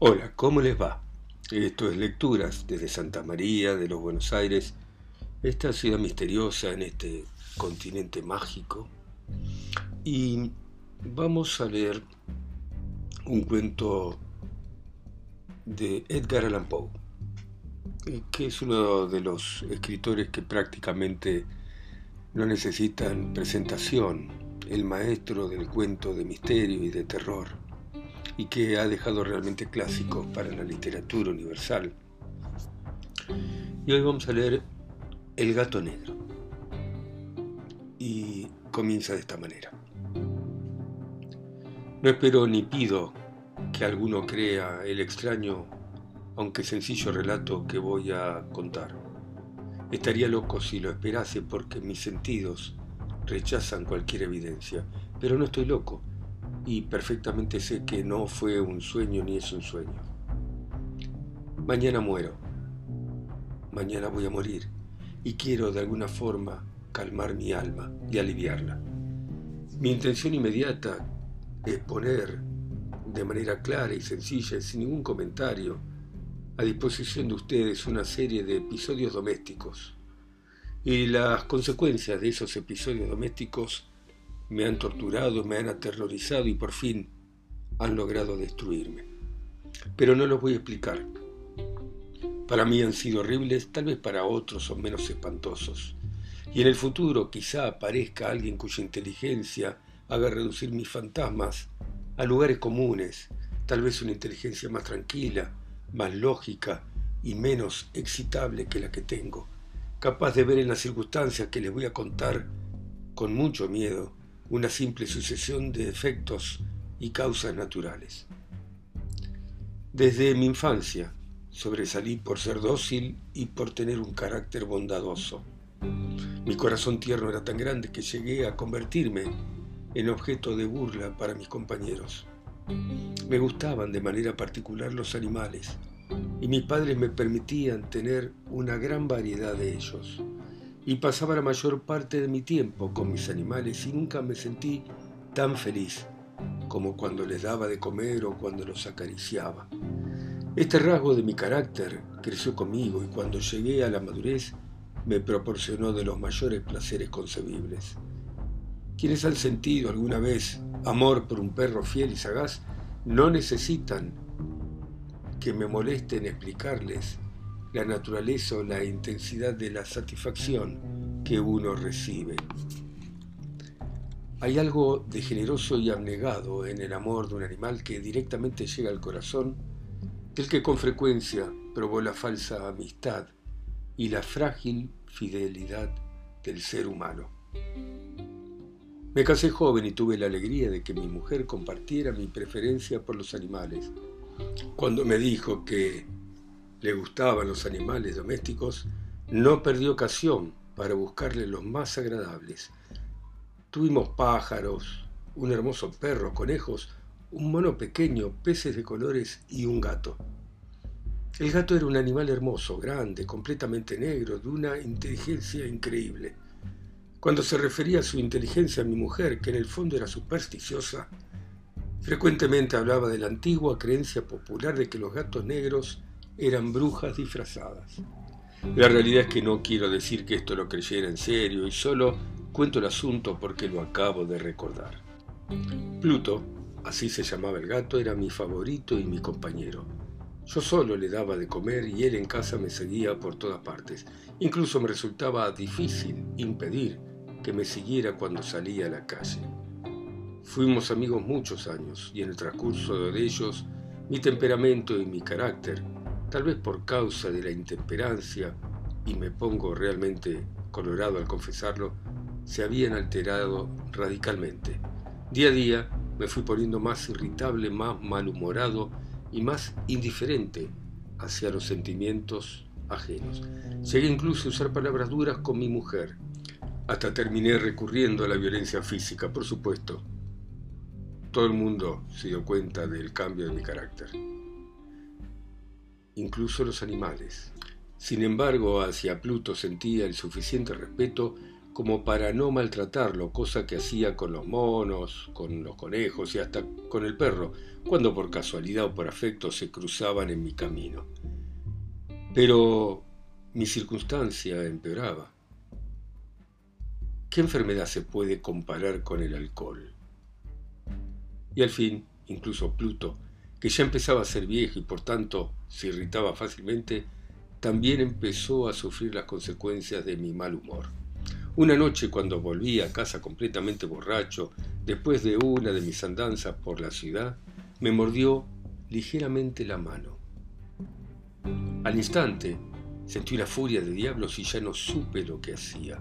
Hola, ¿cómo les va? Esto es Lecturas desde Santa María de los Buenos Aires, esta ciudad misteriosa en este continente mágico. Y vamos a leer un cuento de Edgar Allan Poe, que es uno de los escritores que prácticamente no necesitan presentación, el maestro del cuento de misterio y de terror, y que ha dejado realmente clásicos para la literatura universal. Y hoy vamos a leer El gato negro. Y comienza de esta manera. No espero ni pido que alguno crea el extraño, aunque sencillo relato que voy a contar Estaría loco si lo esperase porque mis sentidos rechazan cualquier evidencia, pero no estoy loco y perfectamente sé que no fue un sueño ni es un sueño. Mañana muero, mañana voy a morir y quiero de alguna forma calmar mi alma y aliviarla. Mi intención inmediata es poner de manera clara y sencilla sin ningún comentario a disposición de ustedes una serie de episodios domésticos. Y las consecuencias de esos episodios domésticos me han torturado, me han aterrorizado y por fin han logrado destruirme. Pero no los voy a explicar. Para mí han sido horribles, tal vez para otros son menos espantosos. Y en el futuro quizá aparezca alguien cuya inteligencia haga reducir mis fantasmas a lugares comunes, tal vez una inteligencia más tranquila, más lógica y menos excitable que la que tengo, capaz de ver en las circunstancias que les voy a contar con mucho miedo una simple sucesión de efectos y causas naturales. Desde mi infancia sobresalí por ser dócil y por tener un carácter bondadoso. Mi corazón tierno era tan grande que llegué a convertirme en objeto de burla para mis compañeros. Me gustaban de manera particular los animales y mis padres me permitían tener una gran variedad de ellos. Y pasaba la mayor parte de mi tiempo con mis animales y nunca me sentí tan feliz como cuando les daba de comer o cuando los acariciaba. Este rasgo de mi carácter creció conmigo y cuando llegué a la madurez me proporcionó de los mayores placeres concebibles. Quienes han sentido alguna vez amor por un perro fiel y sagaz no necesitan que me molesten explicarles la naturaleza o la intensidad de la satisfacción que uno recibe. Hay algo de generoso y abnegado en el amor de un animal que directamente llega al corazón, del que con frecuencia probó la falsa amistad y la frágil fidelidad del ser humano. Me casé joven y tuve la alegría de que mi mujer compartiera mi preferencia por los animales. Cuando me dijo que le gustaban los animales domésticos, no perdió ocasión para buscarle los más agradables. Tuvimos pájaros, un hermoso perro, conejos, un mono pequeño, peces de colores y un gato. El gato era un animal hermoso, grande, completamente negro, de una inteligencia increíble. Cuando se refería a su inteligencia a mi mujer, que en el fondo era supersticiosa, frecuentemente hablaba de la antigua creencia popular de que los gatos negros eran brujas disfrazadas. La realidad es que no quiero decir que esto lo creyera en serio y solo cuento el asunto porque lo acabo de recordar. Pluto, así se llamaba el gato, era mi favorito y mi compañero. Yo solo le daba de comer y él en casa me seguía por todas partes. Incluso me resultaba difícil impedir que me siguiera cuando salía a la calle. Fuimos amigos muchos años y en el transcurso de ellos mi temperamento y mi carácter, tal vez por causa de la intemperancia, y me pongo realmente colorado al confesarlo, se habían alterado radicalmente. Día a día me fui poniendo más irritable, más malhumorado y más indiferente hacia los sentimientos ajenos. Llegué incluso a usar palabras duras con mi mujer, hasta terminé recurriendo a la violencia física, por supuesto. Todo el mundo se dio cuenta del cambio de mi carácter, incluso los animales. Sin embargo, hacia Pluto sentía el suficiente respeto como para no maltratarlo, cosa que hacía con los monos, con los conejos y hasta con el perro, cuando por casualidad o por afecto se cruzaban en mi camino. Pero mi circunstancia empeoraba. ¿Qué enfermedad se puede comparar con el alcohol? Y al fin, incluso Pluto, que ya empezaba a ser viejo y por tanto se irritaba fácilmente, también empezó a sufrir las consecuencias de mi mal humor. Una noche cuando volví a casa completamente borracho, después de una de mis andanzas por la ciudad, me mordió ligeramente la mano. Al instante sentí una furia de diablos y ya no supe lo que hacía.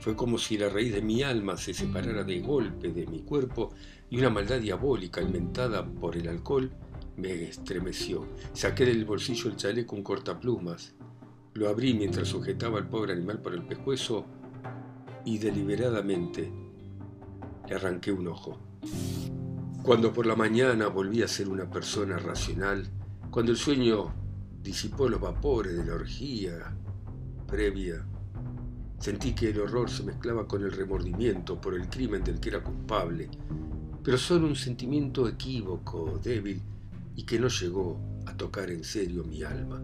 Fue como si la raíz de mi alma se separara de golpe de mi cuerpo y una maldad diabólica inventada por el alcohol me estremeció. Saqué del bolsillo el chaleco un cortaplumas, lo abrí mientras sujetaba al pobre animal por el pescuezo y deliberadamente le arranqué un ojo. Cuando por la mañana volví a ser una persona racional, cuando el sueño disipó los vapores de la orgía previa, sentí que el horror se mezclaba con el remordimiento por el crimen del que era culpable, pero solo un sentimiento equívoco, débil, y que no llegó a tocar en serio mi alma.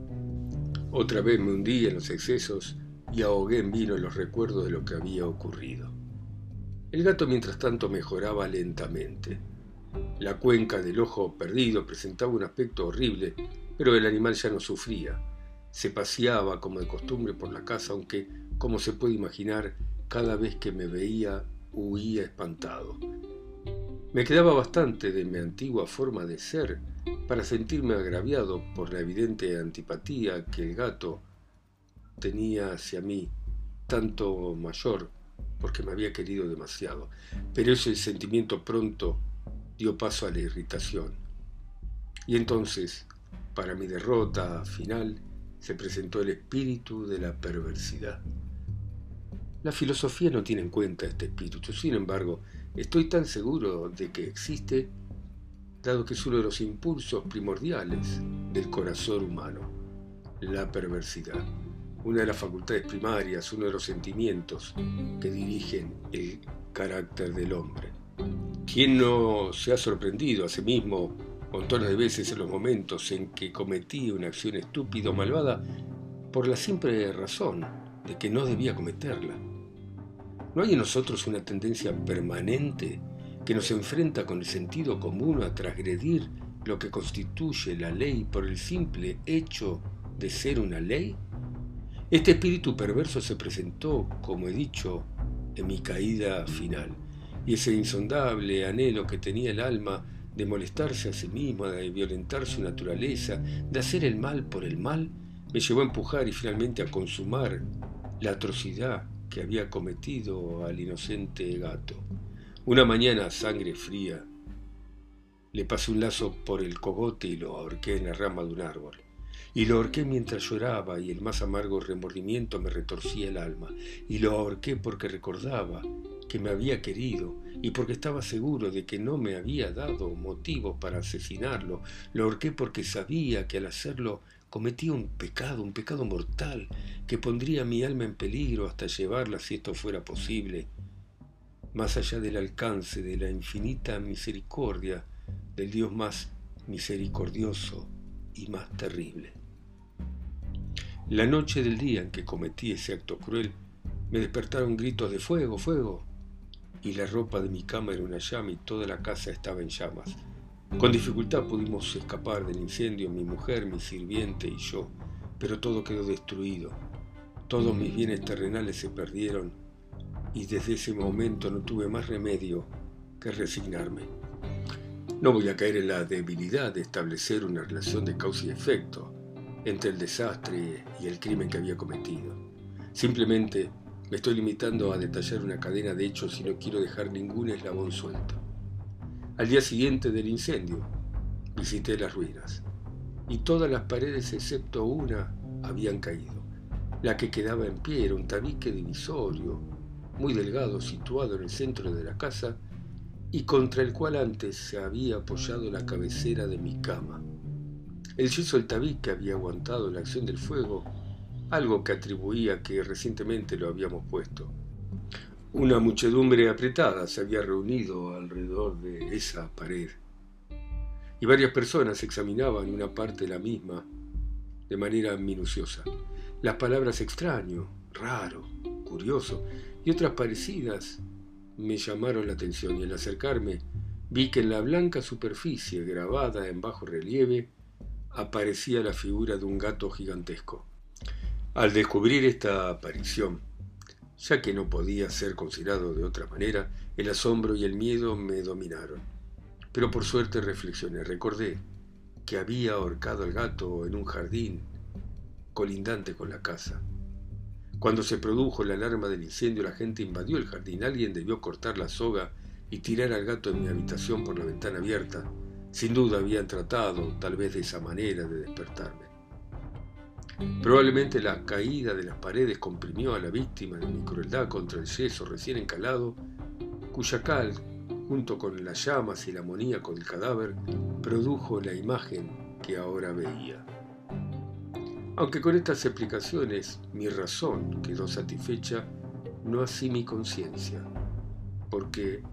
Otra vez me hundí en los excesos y ahogué en vino los recuerdos de lo que había ocurrido. El gato mientras tanto mejoraba lentamente. La cuenca del ojo perdido presentaba un aspecto horrible, pero el animal ya no sufría. Se paseaba como de costumbre por la casa, aunque, como se puede imaginar, cada vez que me veía huía espantado. Me quedaba bastante de mi antigua forma de ser para sentirme agraviado por la evidente antipatía que el gato tenía hacia mí, tanto mayor, porque me había querido demasiado. Pero ese sentimiento pronto dio paso a la irritación. Y entonces, para mi derrota final, se presentó el espíritu de la perversidad. La filosofía no tiene en cuenta este espíritu, sin embargo, estoy tan seguro de que existe, dado que es uno de los impulsos primordiales del corazón humano, la perversidad una de las facultades primarias, uno de los sentimientos que dirigen el carácter del hombre. ¿Quién no se ha sorprendido a sí mismo montones de veces en los momentos en que cometí una acción estúpida o malvada por la simple razón de que no debía cometerla? ¿No hay en nosotros una tendencia permanente que nos enfrenta con el sentido común a transgredir lo que constituye la ley por el simple hecho de ser una ley? Este espíritu perverso se presentó, como he dicho, en mi caída final, y ese insondable anhelo que tenía el alma de molestarse a sí misma, de violentar su naturaleza, de hacer el mal por el mal, me llevó a empujar y finalmente a consumar la atrocidad que había cometido al inocente gato. Una mañana, sangre fría, le pasé un lazo por el cogote y lo ahorqué en la rama de un árbol. Y lo ahorqué mientras lloraba y el más amargo remordimiento me retorcía el alma, y lo ahorqué porque recordaba que me había querido y porque estaba seguro de que no me había dado motivo para asesinarlo, lo ahorqué porque sabía que al hacerlo cometía un pecado, un pecado mortal, que pondría mi alma en peligro hasta llevarla, si esto fuera posible, más allá del alcance de la infinita misericordia del Dios más misericordioso y más terrible. La noche del día en que cometí ese acto cruel, me despertaron gritos de fuego, fuego, y la ropa de mi cama era una llama y toda la casa estaba en llamas. Con dificultad pudimos escapar del incendio, mi mujer, mi sirviente y yo, pero todo quedó destruido. Todos mis bienes terrenales se perdieron y desde ese momento no tuve más remedio que resignarme. No voy a caer en la debilidad de establecer una relación de causa y efecto entre el desastre y el crimen que había cometido. Simplemente me estoy limitando a detallar una cadena de hechos y no quiero dejar ningún eslabón suelto. Al día siguiente del incendio, visité las ruinas y todas las paredes excepto una habían caído. La que quedaba en pie era un tabique divisorio, muy delgado, situado en el centro de la casa y contra el cual antes se había apoyado la cabecera de mi cama. El yeso del tabique había aguantado la acción del fuego, algo que atribuía que recientemente lo habíamos puesto. Una muchedumbre apretada se había reunido alrededor de esa pared y varias personas examinaban una parte de la misma de manera minuciosa. Las palabras extraño, raro, curioso y otras parecidas me llamaron la atención y al acercarme vi que en la blanca superficie grabada en bajo relieve aparecía la figura de un gato gigantesco. Al descubrir esta aparición, ya que no podía ser considerado de otra manera, el asombro y el miedo me dominaron. Pero por suerte reflexioné, recordé que había ahorcado al gato en un jardín colindante con la casa. Cuando se produjo la alarma del incendio, la gente invadió el jardín. Alguien debió cortar la soga y tirar al gato en mi habitación por la ventana abierta. Sin duda habían tratado, tal vez de esa manera, de despertarme. Probablemente la caída de las paredes comprimió a la víctima de mi crueldad contra el yeso recién encalado, cuya cal, junto con las llamas y la amoníaco del cadáver, produjo la imagen que ahora veía. Aunque con estas explicaciones mi razón quedó satisfecha, no así mi conciencia, porque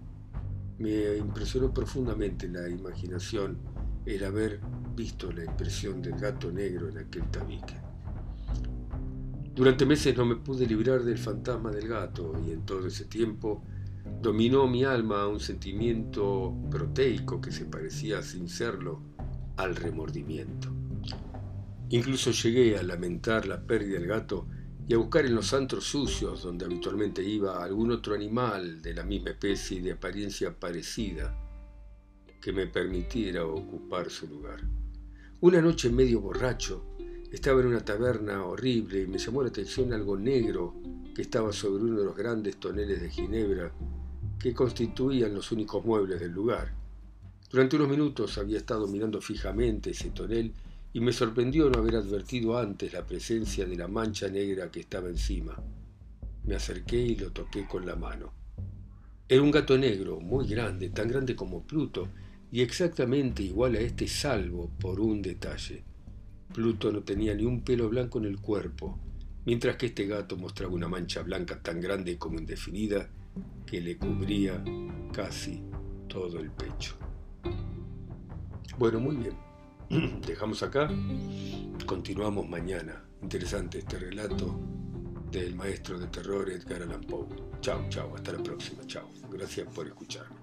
me impresionó profundamente la imaginación el haber visto la impresión del gato negro en aquel tabique. Durante meses no me pude librar del fantasma del gato y en todo ese tiempo dominó mi alma un sentimiento proteico que se parecía, sin serlo, al remordimiento. Incluso llegué a lamentar la pérdida del gato y a buscar en los antros sucios donde habitualmente iba algún otro animal de la misma especie y de apariencia parecida que me permitiera ocupar su lugar. Una noche medio borracho, estaba en una taberna horrible y me llamó la atención algo negro que estaba sobre uno de los grandes toneles de ginebra que constituían los únicos muebles del lugar. Durante unos minutos había estado mirando fijamente ese tonel y me sorprendió no haber advertido antes la presencia de la mancha negra que estaba encima. Me acerqué y lo toqué con la mano. Era un gato negro, muy grande, tan grande como Pluto, y exactamente igual a este salvo por un detalle. Pluto no tenía ni un pelo blanco en el cuerpo, mientras que este gato mostraba una mancha blanca tan grande como indefinida que le cubría casi todo el pecho. Bueno, muy bien. dejamos acá. Continuamos mañana. Interesante este relato del maestro de terror Edgar Allan Poe. Chao, chao. Hasta la próxima. Chao. Gracias por escucharme.